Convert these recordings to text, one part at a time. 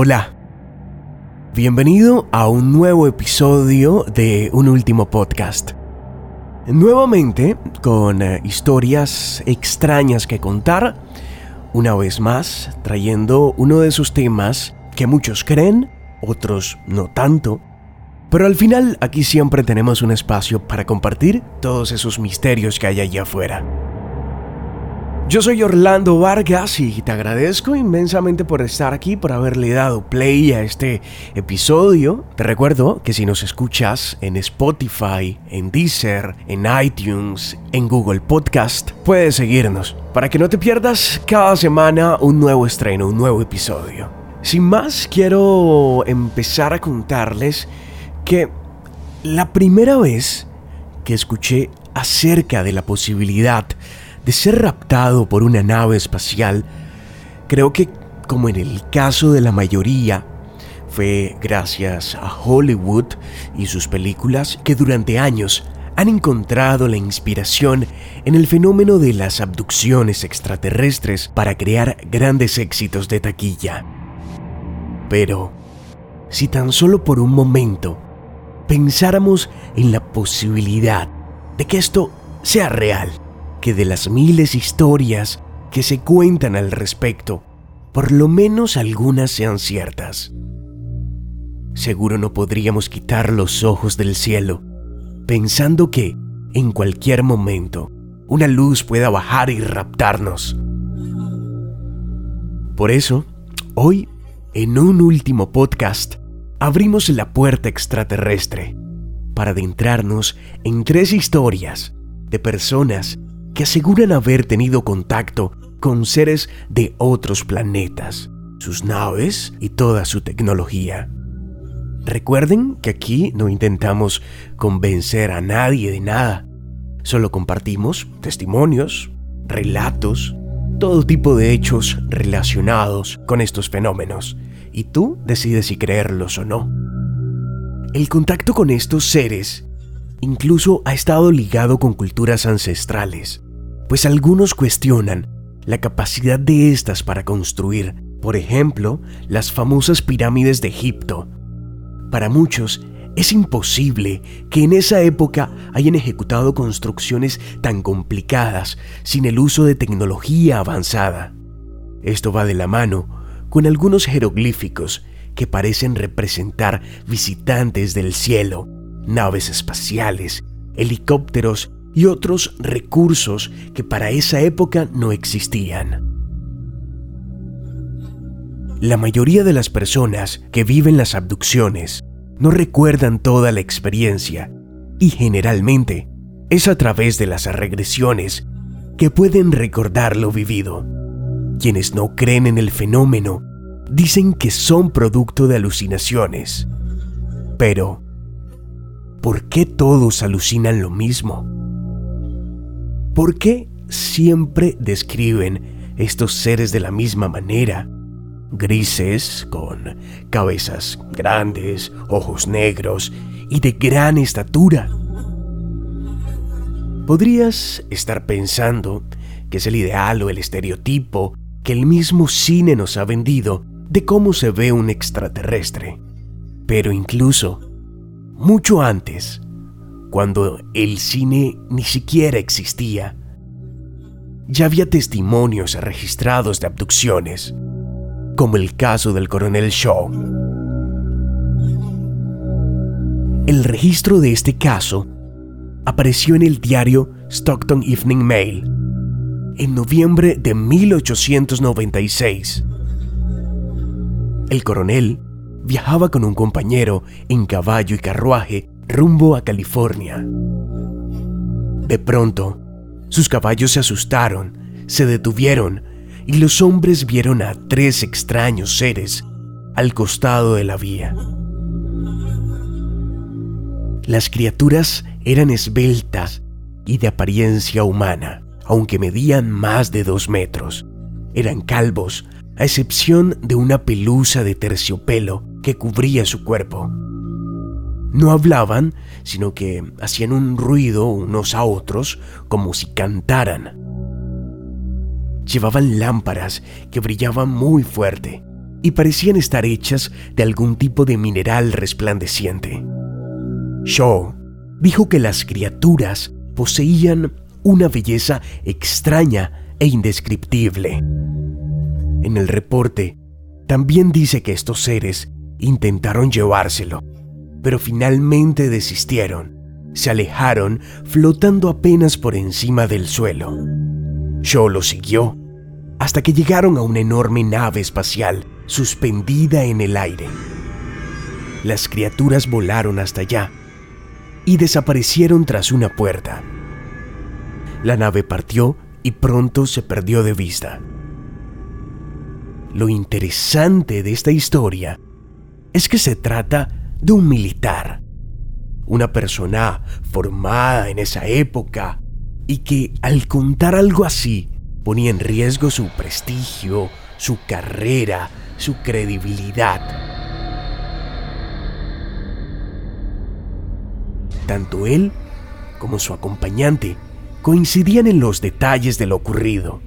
Hola. Bienvenido a un nuevo episodio de Un Último Podcast. Nuevamente con eh, historias extrañas que contar, una vez más trayendo uno de esos temas que muchos creen, otros no tanto, pero al final aquí siempre tenemos un espacio para compartir todos esos misterios que hay allá afuera. Yo soy Orlando Vargas y te agradezco inmensamente por estar aquí, por haberle dado play a este episodio. Te recuerdo que si nos escuchas en Spotify, en Deezer, en iTunes, en Google Podcast, puedes seguirnos para que no te pierdas cada semana un nuevo estreno, un nuevo episodio. Sin más, quiero empezar a contarles que la primera vez que escuché acerca de la posibilidad de ser raptado por una nave espacial, creo que, como en el caso de la mayoría, fue gracias a Hollywood y sus películas que durante años han encontrado la inspiración en el fenómeno de las abducciones extraterrestres para crear grandes éxitos de taquilla. Pero, si tan solo por un momento pensáramos en la posibilidad de que esto sea real, que de las miles historias que se cuentan al respecto, por lo menos algunas sean ciertas. Seguro no podríamos quitar los ojos del cielo, pensando que, en cualquier momento, una luz pueda bajar y raptarnos. Por eso, hoy, en un último podcast, abrimos la puerta extraterrestre para adentrarnos en tres historias de personas que aseguran haber tenido contacto con seres de otros planetas, sus naves y toda su tecnología. Recuerden que aquí no intentamos convencer a nadie de nada, solo compartimos testimonios, relatos, todo tipo de hechos relacionados con estos fenómenos, y tú decides si creerlos o no. El contacto con estos seres incluso ha estado ligado con culturas ancestrales, pues algunos cuestionan la capacidad de estas para construir, por ejemplo, las famosas pirámides de Egipto. Para muchos, es imposible que en esa época hayan ejecutado construcciones tan complicadas sin el uso de tecnología avanzada. Esto va de la mano con algunos jeroglíficos que parecen representar visitantes del cielo, naves espaciales, helicópteros y otros recursos que para esa época no existían. La mayoría de las personas que viven las abducciones no recuerdan toda la experiencia y generalmente es a través de las regresiones que pueden recordar lo vivido. Quienes no creen en el fenómeno dicen que son producto de alucinaciones. Pero, ¿por qué todos alucinan lo mismo? ¿Por qué siempre describen estos seres de la misma manera? Grises, con cabezas grandes, ojos negros y de gran estatura. Podrías estar pensando que es el ideal o el estereotipo que el mismo cine nos ha vendido de cómo se ve un extraterrestre. Pero incluso, mucho antes, cuando el cine ni siquiera existía, ya había testimonios registrados de abducciones, como el caso del coronel Shaw. El registro de este caso apareció en el diario Stockton Evening Mail en noviembre de 1896. El coronel viajaba con un compañero en caballo y carruaje rumbo a California. De pronto, sus caballos se asustaron, se detuvieron y los hombres vieron a tres extraños seres al costado de la vía. Las criaturas eran esbeltas y de apariencia humana, aunque medían más de dos metros. Eran calvos, a excepción de una pelusa de terciopelo que cubría su cuerpo. No hablaban, sino que hacían un ruido unos a otros como si cantaran. Llevaban lámparas que brillaban muy fuerte y parecían estar hechas de algún tipo de mineral resplandeciente. Shaw dijo que las criaturas poseían una belleza extraña e indescriptible. En el reporte también dice que estos seres intentaron llevárselo, pero finalmente desistieron. Se alejaron flotando apenas por encima del suelo. Shaw lo siguió hasta que llegaron a una enorme nave espacial suspendida en el aire. Las criaturas volaron hasta allá y desaparecieron tras una puerta. La nave partió y pronto se perdió de vista. Lo interesante de esta historia es que se trata de un militar, una persona formada en esa época y que al contar algo así ponía en riesgo su prestigio, su carrera, su credibilidad. Tanto él como su acompañante coincidían en los detalles de lo ocurrido.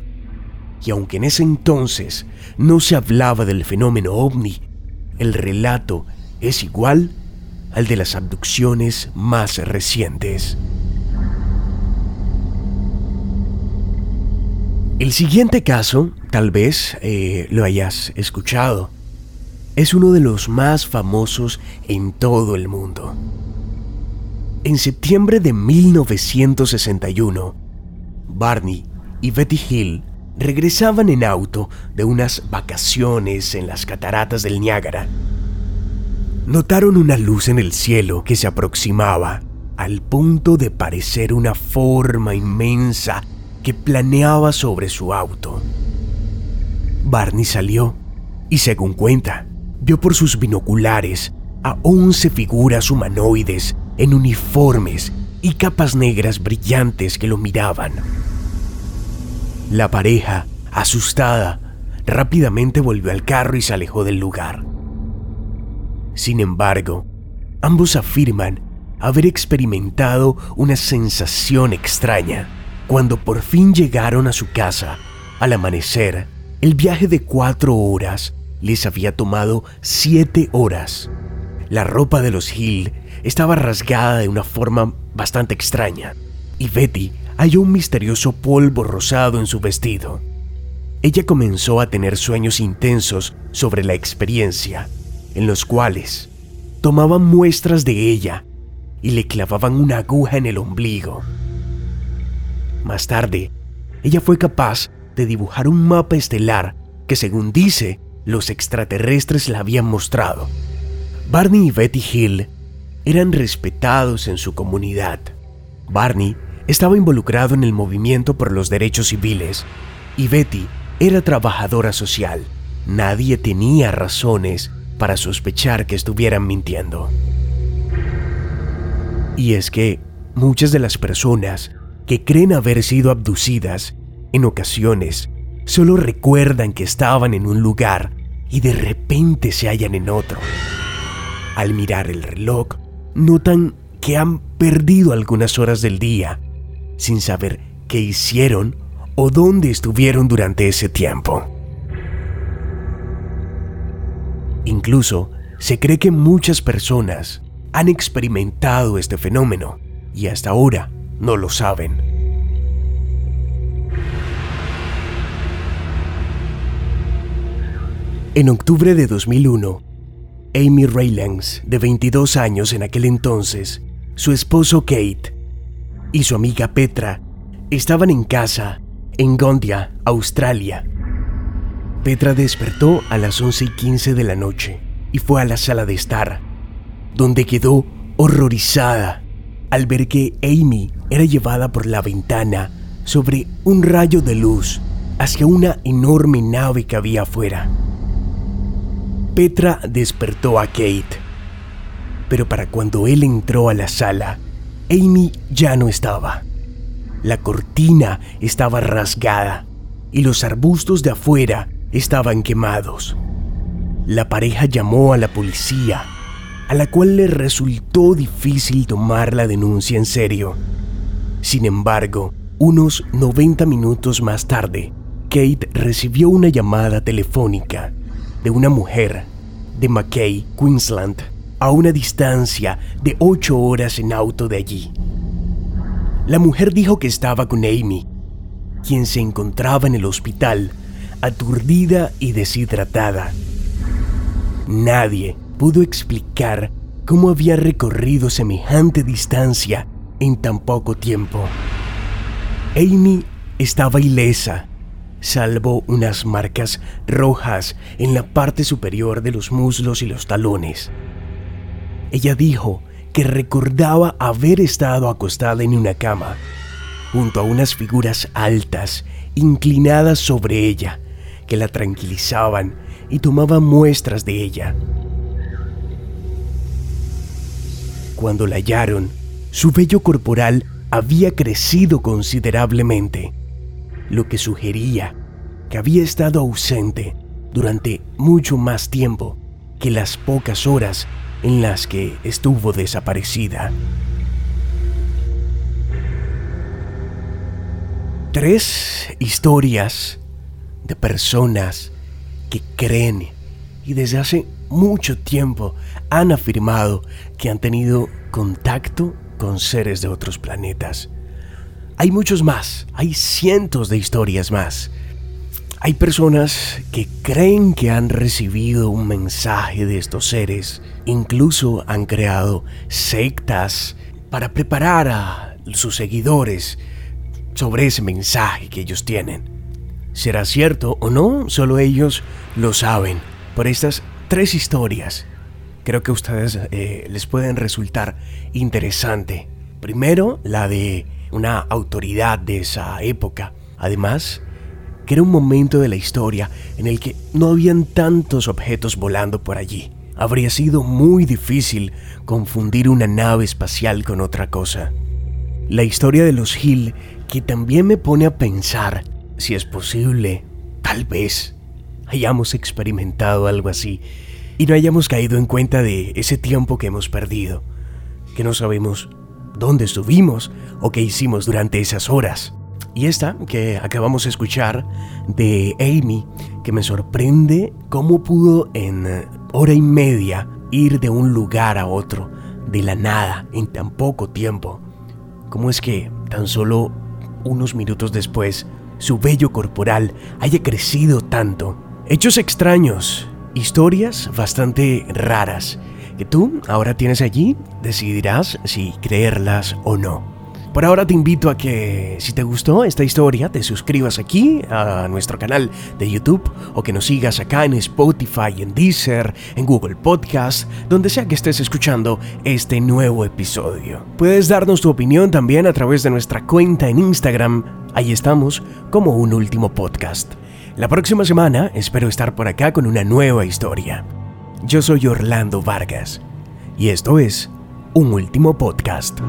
Y aunque en ese entonces no se hablaba del fenómeno ovni, el relato es igual al de las abducciones más recientes. El siguiente caso, tal vez eh, lo hayas escuchado, es uno de los más famosos en todo el mundo. En septiembre de 1961, Barney y Betty Hill regresaban en auto de unas vacaciones en las cataratas del Niágara. Notaron una luz en el cielo que se aproximaba al punto de parecer una forma inmensa que planeaba sobre su auto. Barney salió y según cuenta, vio por sus binoculares a once figuras humanoides en uniformes y capas negras brillantes que lo miraban. La pareja, asustada, rápidamente volvió al carro y se alejó del lugar. Sin embargo, ambos afirman haber experimentado una sensación extraña cuando por fin llegaron a su casa, al amanecer, el viaje de cuatro horas les había tomado siete horas. La ropa de los Hill estaba rasgada de una forma bastante extraña, y Betty halló un misterioso polvo rosado en su vestido. Ella comenzó a tener sueños intensos sobre la experiencia, en los cuales tomaban muestras de ella y le clavaban una aguja en el ombligo más tarde, ella fue capaz de dibujar un mapa estelar que, según dice, los extraterrestres la habían mostrado. Barney y Betty Hill eran respetados en su comunidad. Barney estaba involucrado en el movimiento por los derechos civiles y Betty era trabajadora social. Nadie tenía razones para sospechar que estuvieran mintiendo. Y es que muchas de las personas que creen haber sido abducidas, en ocasiones solo recuerdan que estaban en un lugar y de repente se hallan en otro. Al mirar el reloj, notan que han perdido algunas horas del día sin saber qué hicieron o dónde estuvieron durante ese tiempo. Incluso se cree que muchas personas han experimentado este fenómeno y hasta ahora no lo saben. En octubre de 2001, Amy Raylands, de 22 años en aquel entonces, su esposo Kate y su amiga Petra estaban en casa en Gondia, Australia. Petra despertó a las 11 y 15 de la noche y fue a la sala de estar, donde quedó horrorizada al ver que Amy era llevada por la ventana sobre un rayo de luz hacia una enorme nave que había afuera. Petra despertó a Kate, pero para cuando él entró a la sala, Amy ya no estaba. La cortina estaba rasgada y los arbustos de afuera estaban quemados. La pareja llamó a la policía a la cual le resultó difícil tomar la denuncia en serio. Sin embargo, unos 90 minutos más tarde, Kate recibió una llamada telefónica de una mujer de Mackay, Queensland, a una distancia de 8 horas en auto de allí. La mujer dijo que estaba con Amy, quien se encontraba en el hospital, aturdida y deshidratada. Nadie pudo explicar cómo había recorrido semejante distancia en tan poco tiempo. Amy estaba ilesa, salvo unas marcas rojas en la parte superior de los muslos y los talones. Ella dijo que recordaba haber estado acostada en una cama, junto a unas figuras altas, inclinadas sobre ella, que la tranquilizaban y tomaban muestras de ella. Cuando la hallaron, su vello corporal había crecido considerablemente, lo que sugería que había estado ausente durante mucho más tiempo que las pocas horas en las que estuvo desaparecida. Tres historias de personas que creen y desde hace mucho tiempo han afirmado que han tenido contacto con seres de otros planetas. Hay muchos más, hay cientos de historias más. Hay personas que creen que han recibido un mensaje de estos seres, incluso han creado sectas para preparar a sus seguidores sobre ese mensaje que ellos tienen. ¿Será cierto o no? Solo ellos lo saben. Por estas tres historias creo que a ustedes eh, les pueden resultar interesante. Primero, la de una autoridad de esa época. Además, que era un momento de la historia en el que no habían tantos objetos volando por allí. Habría sido muy difícil confundir una nave espacial con otra cosa. La historia de los Hill, que también me pone a pensar si es posible, tal vez, hayamos experimentado algo así y no hayamos caído en cuenta de ese tiempo que hemos perdido, que no sabemos dónde estuvimos o qué hicimos durante esas horas. Y esta que acabamos de escuchar de Amy, que me sorprende cómo pudo en hora y media ir de un lugar a otro, de la nada, en tan poco tiempo. ¿Cómo es que tan solo unos minutos después su vello corporal haya crecido tanto? Hechos extraños, historias bastante raras, que tú ahora tienes allí, decidirás si creerlas o no. Por ahora te invito a que si te gustó esta historia te suscribas aquí a nuestro canal de YouTube o que nos sigas acá en Spotify, en Deezer, en Google Podcast, donde sea que estés escuchando este nuevo episodio. Puedes darnos tu opinión también a través de nuestra cuenta en Instagram, ahí estamos como un último podcast. La próxima semana espero estar por acá con una nueva historia. Yo soy Orlando Vargas y esto es un último podcast.